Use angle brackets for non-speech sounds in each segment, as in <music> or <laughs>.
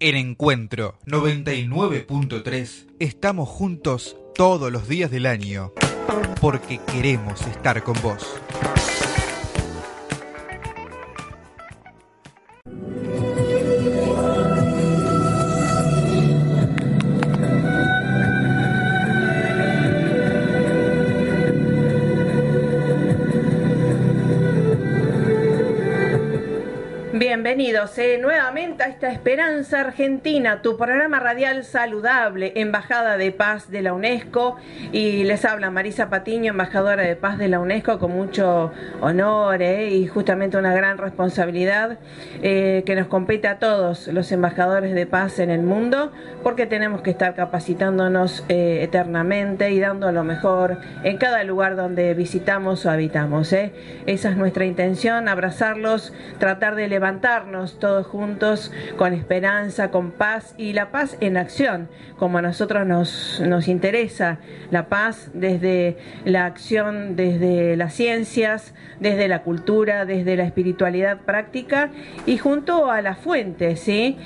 En Encuentro 99.3 estamos juntos todos los días del año porque queremos estar con vos. Bienvenidos eh, nuevamente a esta Esperanza Argentina, tu programa radial saludable, Embajada de Paz de la UNESCO. Y les habla Marisa Patiño, embajadora de paz de la UNESCO, con mucho honor eh, y justamente una gran responsabilidad eh, que nos compete a todos los embajadores de paz en el mundo, porque tenemos que estar capacitándonos eternamente y dando lo mejor en cada lugar donde visitamos o habitamos. Esa es nuestra intención, abrazarlos, tratar de levantarnos todos juntos con esperanza, con paz y la paz en acción, como a nosotros nos, nos interesa, la paz desde la acción, desde las ciencias, desde la cultura, desde la espiritualidad práctica y junto a la fuente, ¿sí?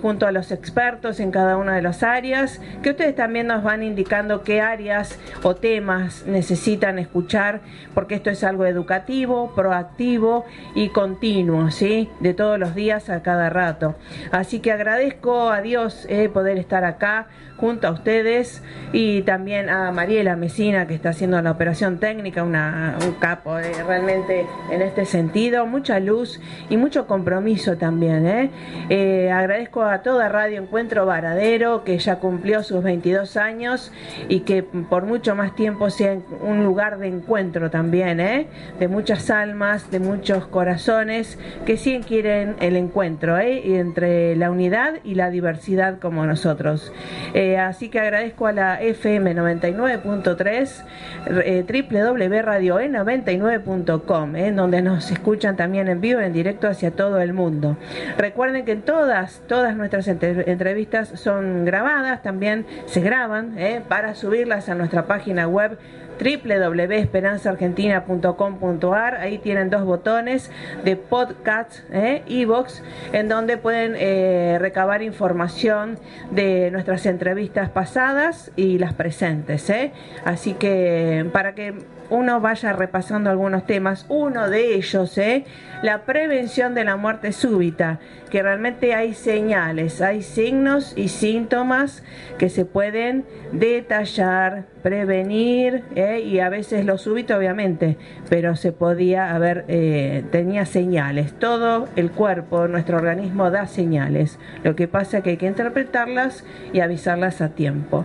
Junto a los expertos en cada una de las áreas, que ustedes también nos van indicando qué áreas o temas necesitan escuchar, porque esto es algo educativo, proactivo y continuo, ¿sí? De todos los días a cada rato. Así que agradezco a Dios eh, poder estar acá junto a ustedes y también a Mariela Mesina que está haciendo la operación técnica, una, un capo eh, realmente en este sentido, mucha luz y mucho compromiso también. Eh. Eh, agradezco a toda Radio Encuentro Varadero que ya cumplió sus 22 años y que por mucho más tiempo sea un lugar de encuentro también, de muchas almas, de muchos corazones que sí quieren el encuentro entre la unidad y la diversidad como nosotros. Eh, así que agradezco a la FM 99.3, eh, www.radio99.com, en donde nos escuchan también en vivo, en directo hacia todo el mundo. Recuerden que todas, todas nuestras entrevistas son grabadas, también se graban eh, para subirlas a nuestra página web www.esperanzaargentina.com.ar. Ahí tienen dos botones de podcast, e-box, en donde pueden eh, recabar información de nuestras entrevistas pasadas y las presentes. Eh. Así que para que uno vaya repasando algunos temas, uno de ellos, ¿eh? la prevención de la muerte súbita, que realmente hay señales, hay signos y síntomas que se pueden detallar, prevenir, ¿eh? y a veces lo súbito obviamente, pero se podía haber, eh, tenía señales, todo el cuerpo, nuestro organismo da señales, lo que pasa es que hay que interpretarlas y avisarlas a tiempo.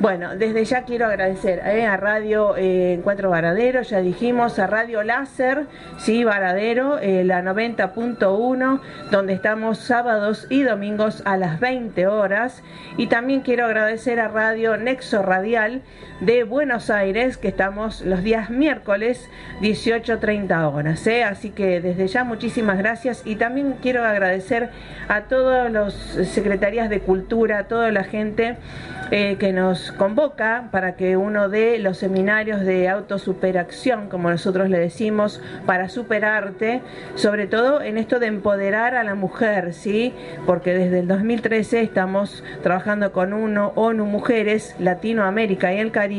Bueno, desde ya quiero agradecer a Radio Encuentro Varadero, ya dijimos, a Radio Láser, sí, Varadero, eh, la 90.1, donde estamos sábados y domingos a las 20 horas. Y también quiero agradecer a Radio Nexo Radial de Buenos Aires, que estamos los días miércoles 18.30 horas. ¿eh? Así que desde ya muchísimas gracias y también quiero agradecer a todos los secretarías de cultura, a toda la gente eh, que nos convoca para que uno de los seminarios de autosuperación, como nosotros le decimos, para superarte, sobre todo en esto de empoderar a la mujer, ¿sí? Porque desde el 2013 estamos trabajando con uno ONU Mujeres, Latinoamérica y el Caribe,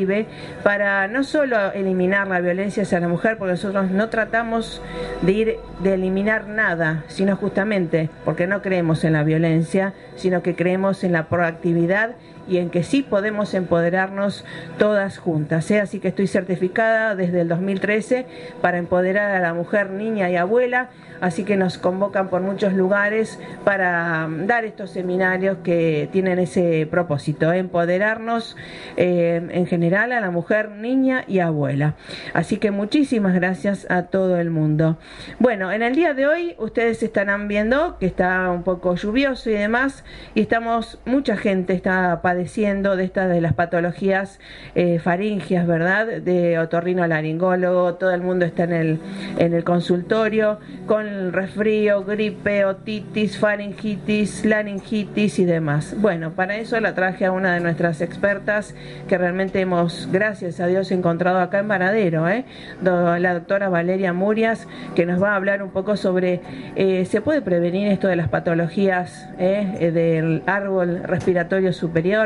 para no solo eliminar la violencia hacia la mujer, porque nosotros no tratamos de ir de eliminar nada, sino justamente porque no creemos en la violencia, sino que creemos en la proactividad y en que sí podemos empoderarnos todas juntas. ¿eh? Así que estoy certificada desde el 2013 para empoderar a la mujer, niña y abuela así que nos convocan por muchos lugares para mm, dar estos seminarios que tienen ese propósito, empoderarnos eh, en general a la mujer, niña y abuela. Así que muchísimas gracias a todo el mundo. Bueno, en el día de hoy ustedes estarán viendo que está un poco lluvioso y demás, y estamos, mucha gente está padeciendo de estas de las patologías eh, faringias, ¿verdad? De otorrino laringólogo, todo el mundo está en el, en el consultorio con resfrío, gripe, otitis, faringitis, laringitis y demás. Bueno, para eso la traje a una de nuestras expertas que realmente hemos, gracias a Dios, encontrado acá en Varadero, ¿eh? la doctora Valeria Murias, que nos va a hablar un poco sobre, eh, ¿se puede prevenir esto de las patologías. Eh, del árbol respiratorio superior?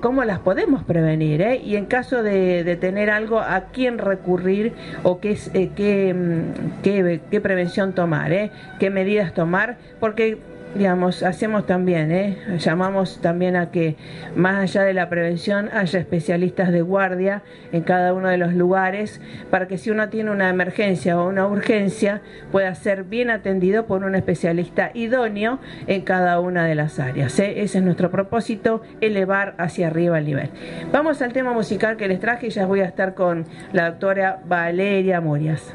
¿Cómo las podemos prevenir? Y en caso de, tener algo, ¿a quién recurrir o qué, qué, mm, qué, qué prevención tomar, ¿eh? qué medidas tomar, porque digamos, hacemos también, ¿eh? llamamos también a que más allá de la prevención haya especialistas de guardia en cada uno de los lugares para que si uno tiene una emergencia o una urgencia pueda ser bien atendido por un especialista idóneo en cada una de las áreas. ¿eh? Ese es nuestro propósito, elevar hacia arriba el nivel. Vamos al tema musical que les traje y ya voy a estar con la doctora Valeria Murias.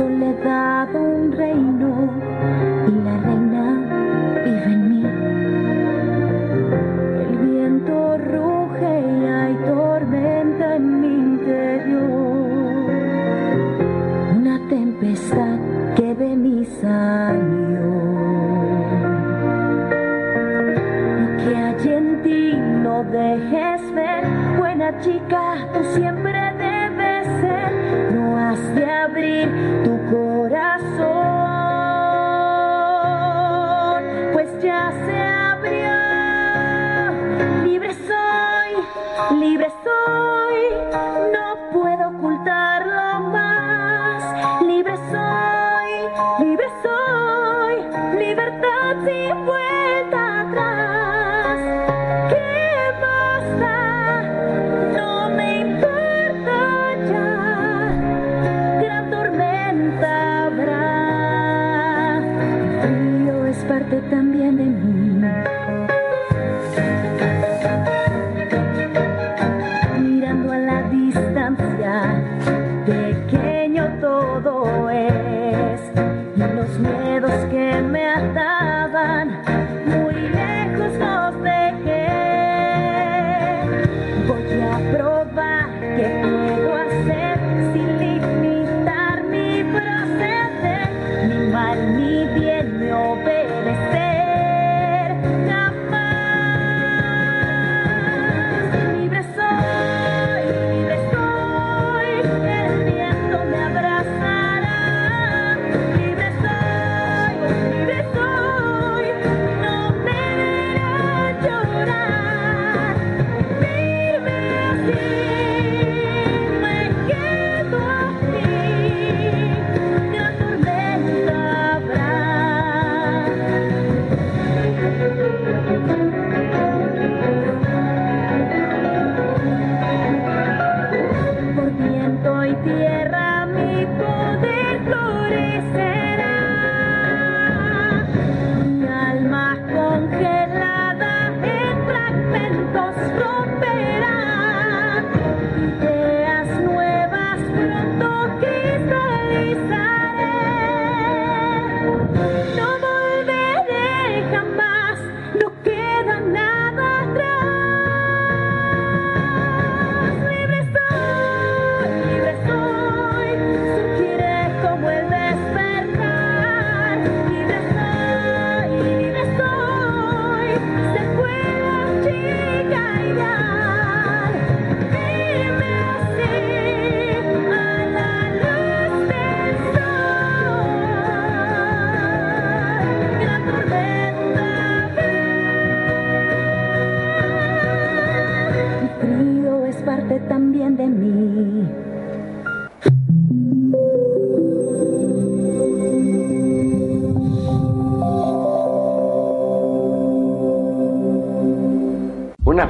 soledad un rey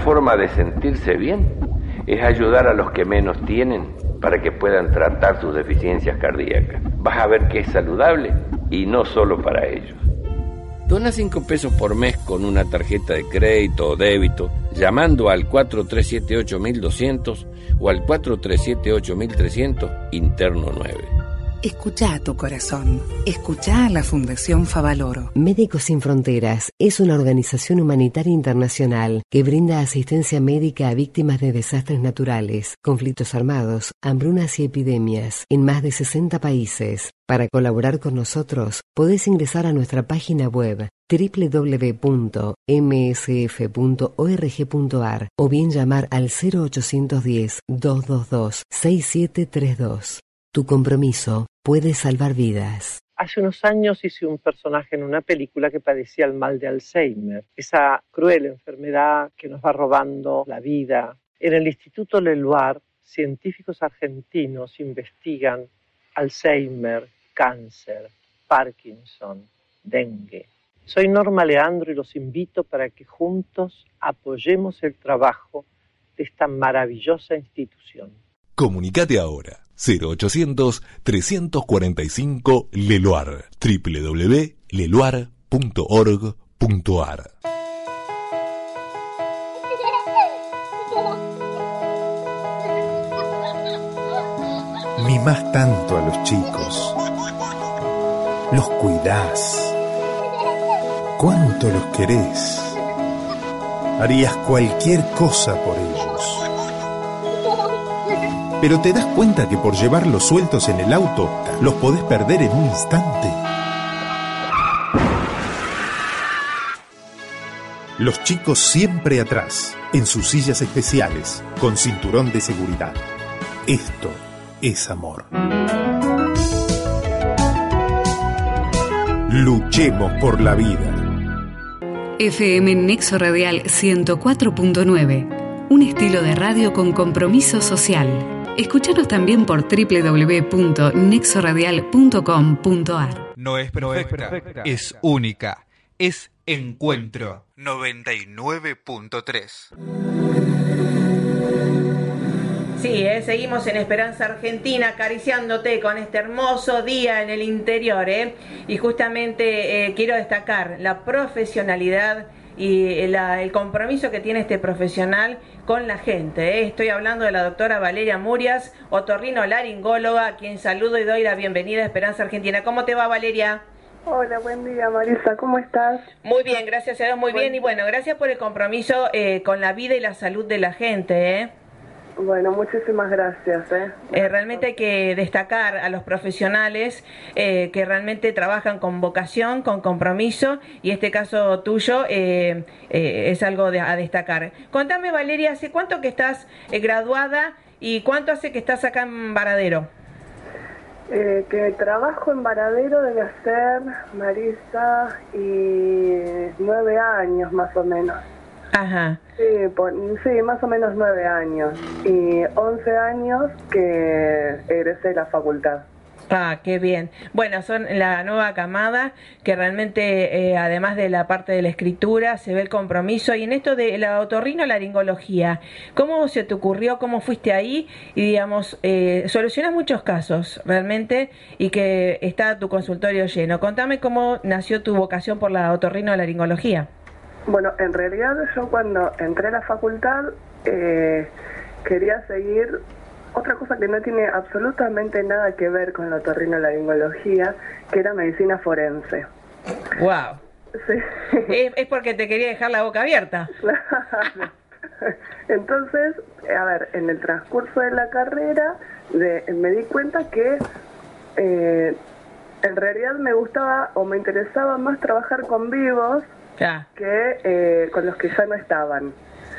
forma de sentirse bien es ayudar a los que menos tienen para que puedan tratar sus deficiencias cardíacas. Vas a ver que es saludable y no solo para ellos. Dona 5 pesos por mes con una tarjeta de crédito o débito llamando al 4378 o al 4378 interno 9. Escucha a tu corazón. Escucha a la Fundación Favaloro. Médicos Sin Fronteras es una organización humanitaria internacional que brinda asistencia médica a víctimas de desastres naturales, conflictos armados, hambrunas y epidemias en más de 60 países. Para colaborar con nosotros, podés ingresar a nuestra página web www.msf.org.ar o bien llamar al 0810 222 6732. Tu compromiso puede salvar vidas. Hace unos años hice un personaje en una película que padecía el mal de Alzheimer, esa cruel enfermedad que nos va robando la vida. En el Instituto Leluar, científicos argentinos investigan Alzheimer, cáncer, Parkinson, dengue. Soy Norma Leandro y los invito para que juntos apoyemos el trabajo de esta maravillosa institución. Comunicate ahora 0800-345 Leluar www.leluar.org.ar Mimás tanto a los chicos. Los cuidás. ¿Cuánto los querés? Harías cualquier cosa por ellos pero te das cuenta que por llevarlos sueltos en el auto los podés perder en un instante. Los chicos siempre atrás, en sus sillas especiales, con cinturón de seguridad. Esto es amor. Luchemos por la vida. FM Nexo Radial 104.9. Un estilo de radio con compromiso social. Escúchanos también por www.nexoradial.com.ar. No es perfecta, es única. Es Encuentro 99.3. Sí, eh, seguimos en Esperanza Argentina acariciándote con este hermoso día en el interior. Eh. Y justamente eh, quiero destacar la profesionalidad y el compromiso que tiene este profesional con la gente. ¿eh? Estoy hablando de la doctora Valeria Murias, otorrino laringóloga, a quien saludo y doy la bienvenida a Esperanza Argentina. ¿Cómo te va, Valeria? Hola, buen día Marisa, ¿cómo estás? Muy bien, gracias a Dios, muy bien. Y bueno, gracias por el compromiso eh, con la vida y la salud de la gente. ¿eh? Bueno, muchísimas gracias. ¿eh? eh realmente hay que destacar a los profesionales eh, que realmente trabajan con vocación, con compromiso, y este caso tuyo eh, es algo a destacar. Contame, Valeria, ¿hace cuánto que estás graduada y cuánto hace que estás acá en Varadero? que trabajo en Varadero debe ser, Marisa, y nueve años más o menos. Ajá. Sí, sí, más o menos nueve años. Y once años que egresé de la facultad. Ah, qué bien. Bueno, son la nueva camada que realmente, eh, además de la parte de la escritura, se ve el compromiso. Y en esto de la otorrino-laringología, ¿cómo se te ocurrió? ¿Cómo fuiste ahí? Y digamos, eh, solucionas muchos casos realmente y que está tu consultorio lleno. Contame cómo nació tu vocación por la otorrino-laringología. Bueno, en realidad yo cuando entré a la facultad eh, quería seguir otra cosa que no tiene absolutamente nada que ver con la otorrinolaringología, que era medicina forense. ¡Wow! Es, porque te quería dejar la boca abierta. <laughs> Entonces, a ver, en el transcurso de la carrera me di cuenta que eh, en realidad me gustaba o me interesaba más trabajar con vivos que eh, con los que ya no estaban.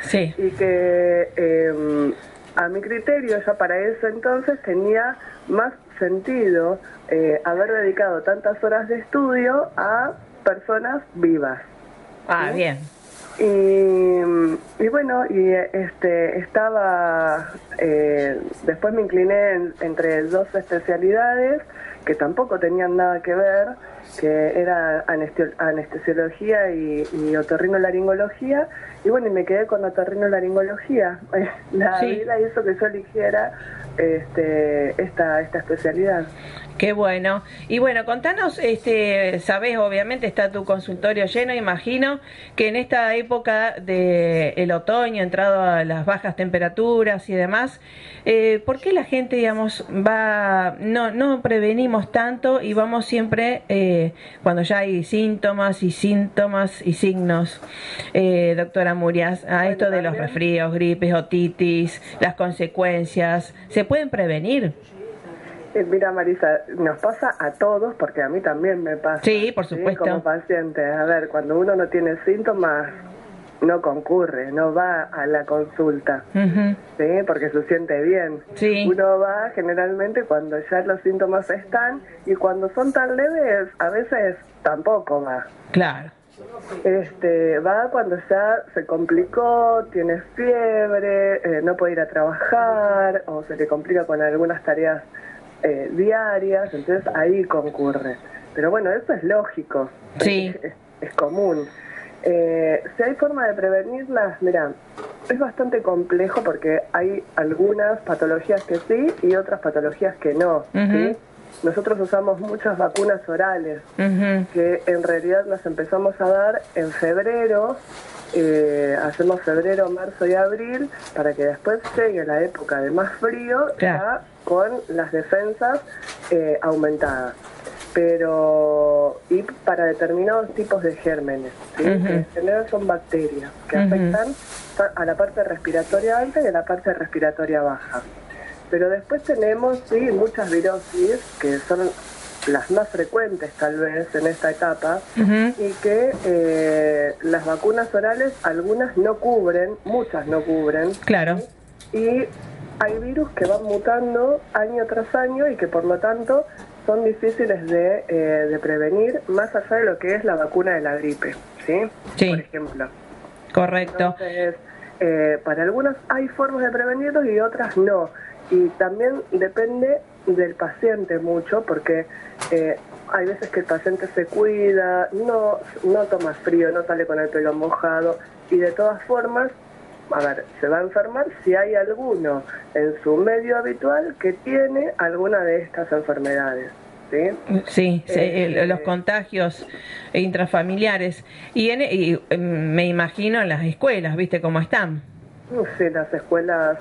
Sí. Y que em, a mi criterio ya para ese entonces tenía más sentido eh, haber dedicado tantas horas de estudio a personas vivas. Ah, bien. Y, y, bueno, y este estaba eh, después me incliné entre dos especialidades que tampoco tenían nada que ver, que era anestesiología y, y otorrinolaringología, y bueno, y me quedé con otorrinolaringología. <laughs> La vida hizo que yo eligiera este, esta, esta especialidad. Qué bueno. Y bueno, contanos, este, sabes, obviamente está tu consultorio lleno, imagino que en esta época de el otoño, entrado a las bajas temperaturas y demás, eh, ¿por qué la gente, digamos, va, no, no prevenimos tanto y vamos siempre eh, cuando ya hay síntomas y síntomas y signos, eh, doctora Murias, a esto de los resfríos, gripes, otitis, las consecuencias, ¿se pueden prevenir? Eh, mira, Marisa, nos pasa a todos, porque a mí también me pasa. Sí, por supuesto. Como paciente, a ver, cuando uno no tiene síntomas, no concurre, no va a la consulta, ¿sí? Porque se siente bien. Sí. Uno va generalmente cuando ya los síntomas están y cuando son tan leves, a veces tampoco va. Claro. Este, va cuando ya se complicó, tiene fiebre, eh, no puede ir a trabajar o se le complica con algunas tareas eh, diarias, entonces ahí concurre. Pero bueno, eso es lógico, sí. es, común. Eh, si hay forma de prevenirlas, mira, es bastante complejo porque hay algunas patologías que sí y otras patologías que no. Nosotros usamos muchas vacunas orales que en realidad las empezamos a dar en febrero eh, hacemos febrero, marzo y abril para que después llegue la época de más frío ya con las defensas eh, aumentadas. Pero, y para determinados tipos de gérmenes, que en general son bacterias que afectan a la parte respiratoria alta y a la parte respiratoria baja. Pero después tenemos, sí, muchas virosis que son las más frecuentes tal vez en esta etapa y que eh, las vacunas orales algunas no cubren, muchas no cubren. Claro. Y hay virus que van mutando año tras año y que por lo tanto son difíciles de, eh, de prevenir más allá de lo que es la vacuna de la gripe, ¿sí? sí. Por ejemplo. Correcto. Entonces, eh, para algunas hay formas de prevenirlos y otras no. Y también depende del paciente mucho, porque eh, hay veces que el paciente se cuida, no, no toma frío, no sale con el pelo mojado y de todas formas, a ver, se va a enfermar si hay alguno en su medio habitual que tiene alguna de estas enfermedades. Sí, sí, eh, los contagios intrafamiliares. Y, en, y em, me imagino en las escuelas, ¿viste cómo están? Sí, las escuelas,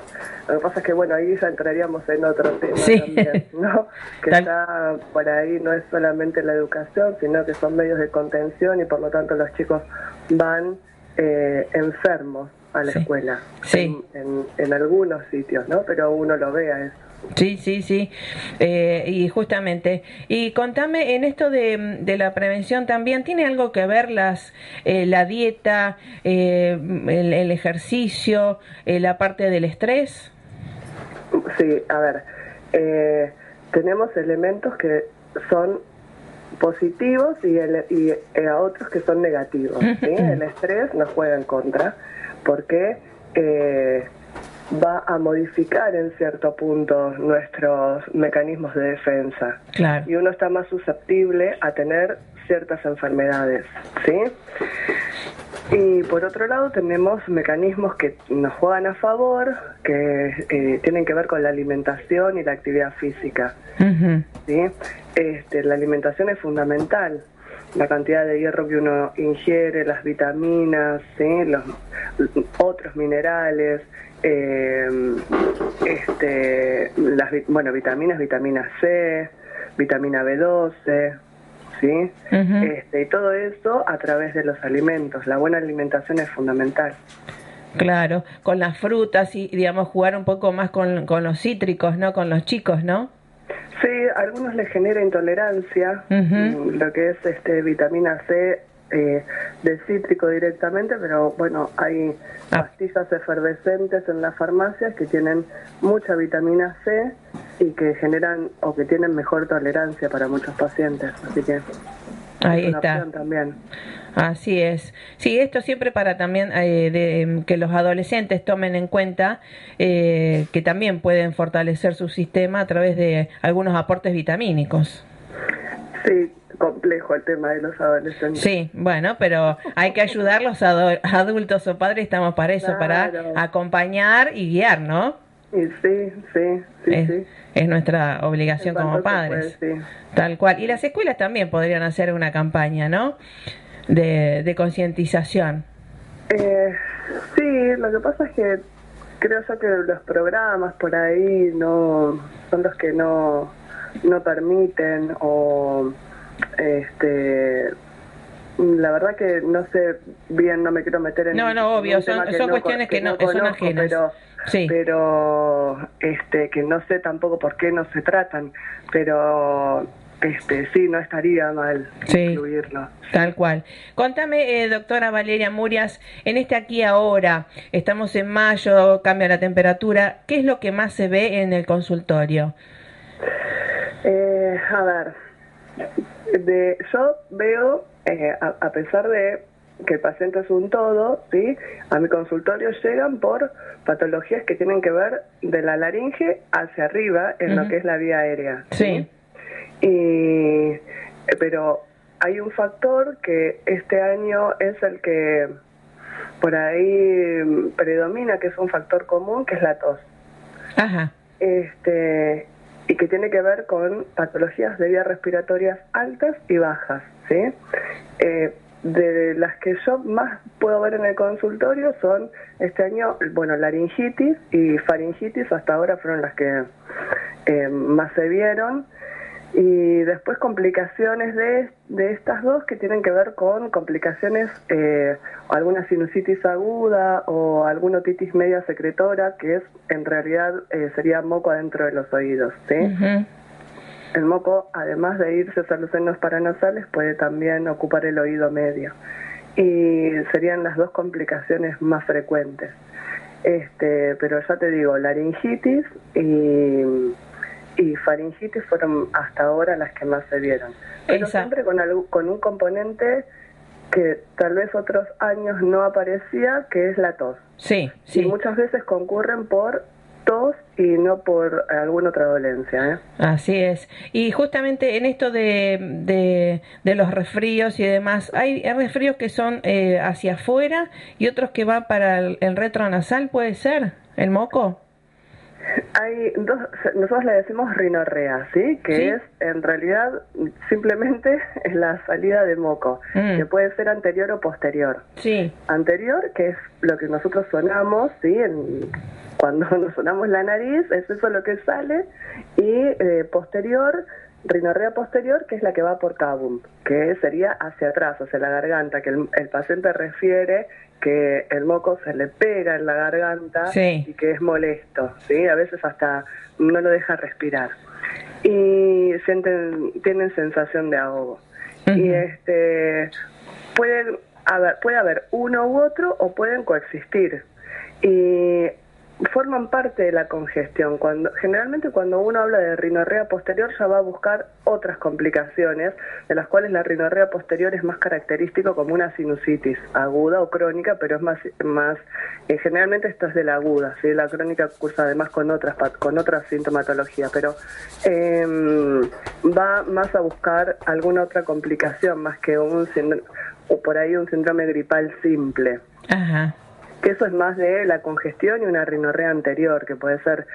lo que pasa es que bueno, ahí ya entraríamos en otro tema también, ¿no? <laughs> Que está por ahí no es solamente la educación, sino que son medios de contención y por lo tanto los chicos van eh, enfermos a la escuela. Sí. En, en, algunos sitios, ¿no? Pero uno lo ve a eso. Sí, sí, sí. Eh, y justamente, y contame, en esto de, de, la prevención también, ¿tiene algo que ver las, eh, la dieta, eh, el, el, ejercicio, eh, la parte del estrés? Sí, a ver, eh, tenemos elementos que son positivos y, el, y a otros que son negativos. ¿sí? El estrés nos juega en contra porque... Eh, va a modificar en cierto punto nuestros mecanismos de defensa. Claro. Y uno está más susceptible a tener ciertas enfermedades, ¿sí? Y por otro lado tenemos mecanismos que nos juegan a favor, que eh, tienen que ver con la alimentación y la actividad física. ¿sí? este, la alimentación es fundamental, la cantidad de hierro que uno ingiere, las vitaminas, ¿sí? los otros minerales, eh, este, las bueno, vitaminas, vitamina C, vitamina B12, ¿sí? este, y todo eso a través de los alimentos. La buena alimentación es fundamental. Claro, con las frutas y, digamos, jugar un poco más con, con los cítricos, ¿no? Con los chicos, ¿no? Sí, a algunos les genera intolerancia, lo que es este vitamina C eh, de cítrico directamente, pero bueno, hay ah. pastillas efervescentes en las farmacias que tienen mucha vitamina C y que generan o que tienen mejor tolerancia para muchos pacientes, así que Ahí Es está. también. Así es. Sí, esto siempre para también eh, de, que los adolescentes tomen en cuenta eh, que también pueden fortalecer su sistema a través de algunos aportes vitamínicos. Sí, complejo el tema de los adolescentes. Sí, bueno, pero hay que ayudar los adultos o padres, estamos para eso, para acompañar y guiar, ¿no? Y sí, sí, sí, es, sí. es nuestra obligación como padres. puede, sí. Tal cual. Y las escuelas también podrían hacer una campaña, ¿no? De, de concientización. Eh, sí, lo que pasa es que creo yo que los programas por ahí no son los que no, no permiten o este la verdad que no sé bien, no me quiero meter en No, no, obvio, son- son no cuestiones que no- son ajenas. pero Sí. pero este que no sé tampoco por qué no se tratan, pero este sí no estaría mal Sí. incluirlo. Tal cual. Contame, eh, doctora Valeria Murias, en este aquí ahora, estamos en mayo, cambia la temperatura, ¿qué es lo que más se ve en el consultorio? Eh, a ver, de, yo veo, eh, a, a pesar de que el paciente es un todo, ¿sí? a mi consultorio llegan por patologías que tienen que ver de la laringe hacia arriba en lo que es la vía aérea. Sí. Y, pero hay un factor que este año es el que por ahí predomina, que es un factor común, que es la tos Ajá. este y que tiene que ver con patologías de vías respiratorias altas y bajas, ¿sí? Eh, de las que yo más puedo ver en el consultorio son este año, bueno, laringitis y faringitis hasta ahora fueron las que eh, más se vieron y después complicaciones de, de estas dos que tienen que ver con complicaciones, eh, alguna sinusitis aguda o alguna otitis media secretora, que es en realidad eh, sería moco adentro de los oídos. ¿sí? El moco, además de irse hacia los senos paranasales, puede también ocupar el oído medio. Y serían las dos complicaciones más frecuentes. Este, pero ya te digo, laringitis y, y faringitis fueron hasta ahora las que más se vieron. Pero siempre con, algo- con un componente que tal vez otros años no aparecía, que es la tos. Sí, Y sí. muchas veces concurren por tos y no por alguna otra dolencia. ¿eh? Así es. Y justamente en esto de, de, de los resfríos y demás, hay resfríos que son eh, hacia afuera y otros que van para el, el retronasal, ¿puede ser? ¿El moco? Hay dos, nosotros le decimos rinorrea, ¿sí? Que Sí. es en realidad simplemente <laughs> es la salida de moco, Mm. que puede ser anterior o posterior. Sí. Anterior, que es lo que nosotros sonamos, ¿sí? En- cuando <laughs> nos sonamos la nariz, es eso lo que sale, y eh, posterior, rinorrea posterior, que es la que va por cabum, que sería hacia atrás, hacia la garganta, que el, el paciente refiere que el moco se le pega en la garganta Sí. y que es molesto, ¿sí? A veces hasta no lo deja respirar. Y sienten, tienen sensación de ahogo. Y este pueden haber, puede haber uno u otro o pueden coexistir. Y forman parte de la congestión. Cuando, generalmente cuando uno habla de rinorrea posterior ya va a buscar otras complicaciones, de las cuales la rinorrea posterior es más característico como una sinusitis aguda o crónica, pero es más, más eh, generalmente esto es de la aguda, ¿sí? la crónica cursa además con otras con otras sintomatologías, pero em, va más a buscar alguna otra complicación más que un o por ahí un síndrome gripal simple Ajá. Que eso es más de la congestión y una rinorrea anterior, que puede ser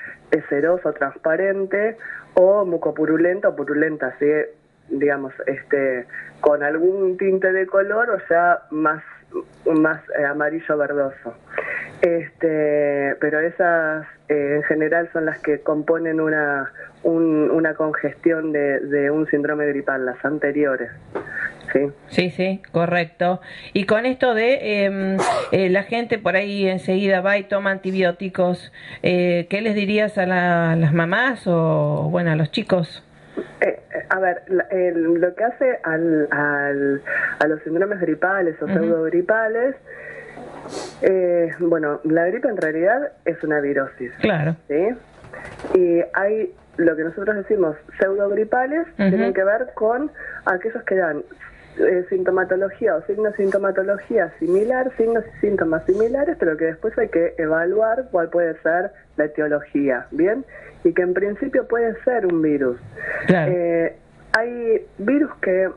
ceroso, transparente, o mucopurulenta o purulenta, así digamos, este, con algún tinte de color o sea más, más eh, amarillo verdoso. Este, pero esas eh, en general son las que componen una, un- una congestión de, de un síndrome gripal, las anteriores. ¿sí? Sí, sí, correcto. Y con esto de em, eh, la gente por ahí enseguida va y toma antibióticos, ¿qué les dirías a la- las mamás o, bueno, a los chicos? A ver, el- lo que hace al, al- a los síndromes gripales o Ujú. pseudogripales, eh, bueno, la gripe en realidad es una virosis, Claro. ¿sí? Y hay lo que nosotros decimos pseudogripales, Ujú. tienen que ver con aquellos que dan eh, sintomatología o signos sintomatología similar, signos y síntomas similares, pero que después hay que evaluar cuál puede ser la etiología, ¿bien? Y que en principio puede ser un virus. Eh, hay virus que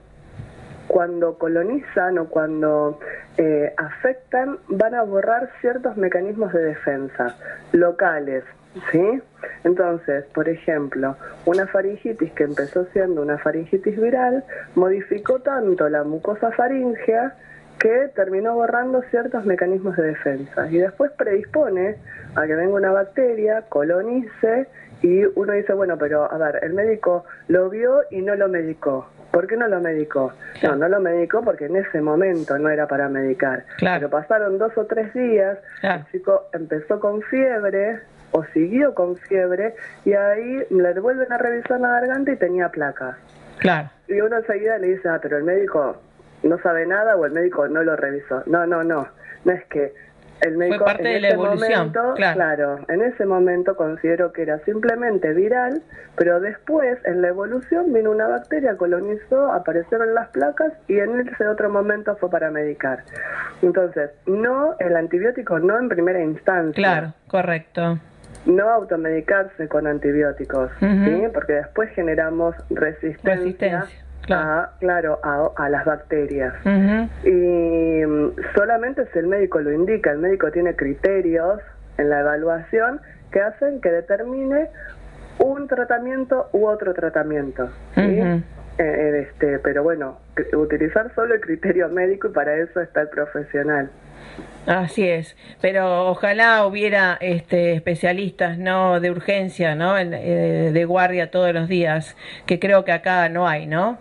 cuando colonizan o cuando eh, afectan van a borrar ciertos mecanismos de defensa locales, ¿sí? Entonces, por ejemplo, una faringitis que empezó siendo una faringitis viral modificó tanto la mucosa faríngea que terminó borrando ciertos mecanismos de defensa y después predispone a que venga una bacteria, colonice y uno dice, bueno, pero a ver, el médico lo vio y no lo medicó. ¿Por qué no lo medicó? No, no lo medicó porque en ese momento no era para medicar. Pero pasaron dos o tres días, el chico empezó con fiebre o siguió con fiebre y ahí le vuelven a revisar la garganta y tenía placas. Claro. Y uno enseguida le dice, ah, pero el médico no sabe nada o el médico no lo revisó. No, no, no. No es que el médico Fue parte en de la ese evolución, momento, claro. en ese momento considero que era simplemente viral, pero después en la evolución vino una bacteria, colonizó, aparecieron las placas y en ese otro momento fue para medicar. Entonces, no el antibiótico no en primera instancia. Claro, correcto. No automedicarse con antibióticos, ¿sí? porque después generamos resistencia, Resistencia, a, claro, a, a las bacterias. Y mm, solamente si el médico lo indica, el médico tiene criterios en la evaluación que hacen que determine un tratamiento u otro tratamiento. ¿sí? Ujú. Eh, este, pero bueno, utilizar solo el criterio médico y para eso está el profesional. Así es, pero ojalá hubiera este, especialistas no de urgencia, no En- eh, de guardia todos los días, que creo que acá no hay, ¿no?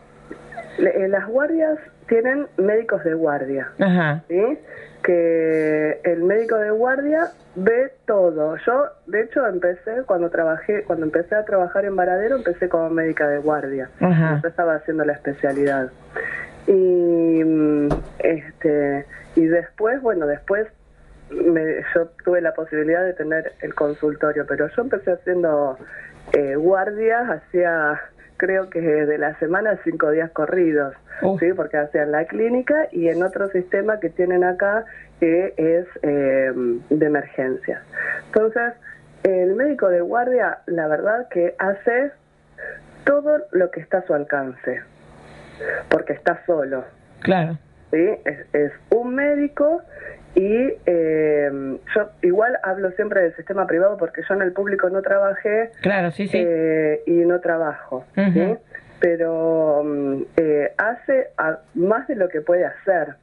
Le- eh, las guardias tienen médicos de guardia. Ajá. ¿sí? que el médico de guardia ve todo. Yo, de hecho, empecé cuando trabajé, cuando empecé a trabajar en Varadero, empecé como médica de guardia. Ajá. Yo estaba haciendo la especialidad. Y mm, este y después, bueno, después me- yo tuve la posibilidad de tener el consultorio, pero yo empecé haciendo eh, guardias, hacía creo que de la semana cinco días corridos, ¿sí? porque hacían la clínica y en otro sistema que tienen acá que es eh, de emergencias. Entonces, el médico de guardia, la verdad que hace todo lo que está a su alcance, porque está solo. Claro. ¿sí? Es, es un médico y eh, yo igual hablo siempre del sistema privado porque yo en el público no trabajé Claro, sí, sí. eh, y no trabajo, ¿sí? Pero mm, eh, hace a- más de lo que puede hacer.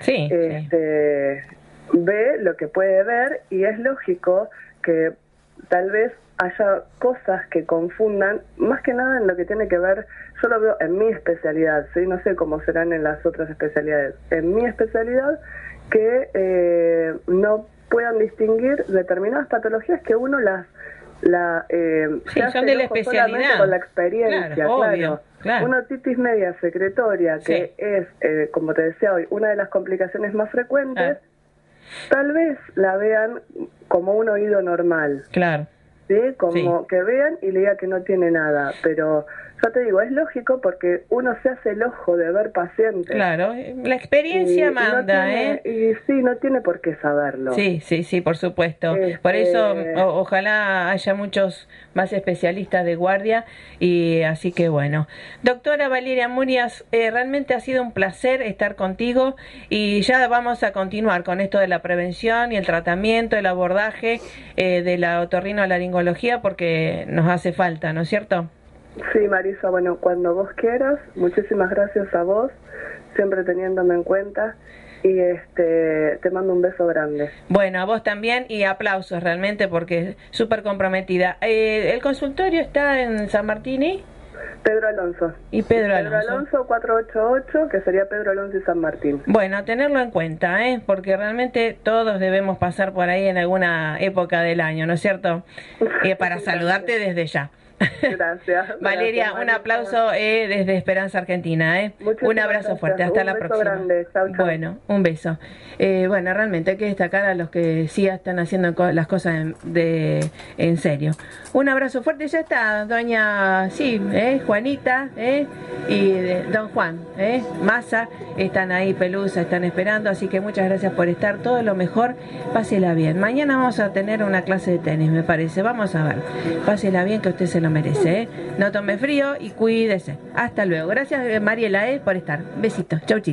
Sí, Este, Ve lo que puede ver y es lógico que tal vez haya cosas que confundan, más que nada en lo que tiene que ver, yo lo veo en mi especialidad, ¿sí? no sé cómo serán en las otras especialidades, en mi especialidad que eh, no puedan distinguir determinadas patologías que uno las la eh, Sí, se son de la especialidad. con la experiencia Claro, obvio, claro. claro. una otitis media secretoria que es eh, como te decía hoy una de las complicaciones más frecuentes tal vez la vean como un oído normal Claro. ¿sí? Como que vean y le diga que no tiene nada. Pero ya te digo, es lógico porque uno se hace el ojo de ver pacientes. Claro, la experiencia Y no manda, tiene- ¿eh? Y sí, no tiene por qué saberlo. Sí, sí, sí, por supuesto. Este- Por eso o- ojalá haya muchos más especialistas de guardia y así que bueno. Doctora Valeria Murias, eh, realmente ha sido un placer estar contigo y ya vamos a continuar con esto de la prevención y el tratamiento, el abordaje eh, de la otorrinolaringología porque nos hace falta, ¿no es cierto? Sí, Marisa, bueno, cuando vos quieras, muchísimas gracias a vos, siempre teniéndome en cuenta. Y este te mando un beso grande. Bueno, a vos también y aplausos realmente porque súper comprometida. Eh, ¿El consultorio está en San Martín y? Pedro Alonso. Y Pedro Pedro Alonso. Alonso 488, que sería Pedro Alonso y San Martín. Bueno, tenerlo en cuenta, ¿eh? porque realmente todos debemos pasar por ahí en alguna época del año, ¿no es cierto? <laughs> Eh, para saludarte desde ya. <laughs> Gracias. <laughs> Valeria, Gracias, un Marisa. aplauso eh, desde Esperanza Argentina. Eh. Un abrazo gracias. fuerte, hasta Un la beso próxima. grande. Chau, chau. Bueno, un beso. Eh, bueno, realmente hay que destacar a los que sí están haciendo las cosas en, de, en serio. Un abrazo fuerte, ya está, doña, sí, eh, Juanita eh, y don Juan, eh, Massa, están ahí, Pelusa, están esperando, así que muchas gracias por estar, todo lo mejor, pásela bien. Mañana vamos a tener una clase de tenis, me parece, vamos a ver. Pásela bien, que usted se lo merece, eh. No tome frío y cuídese. Hasta luego. Gracias, eh, Mariela, eh, por estar. Besitos. Chau, chicos.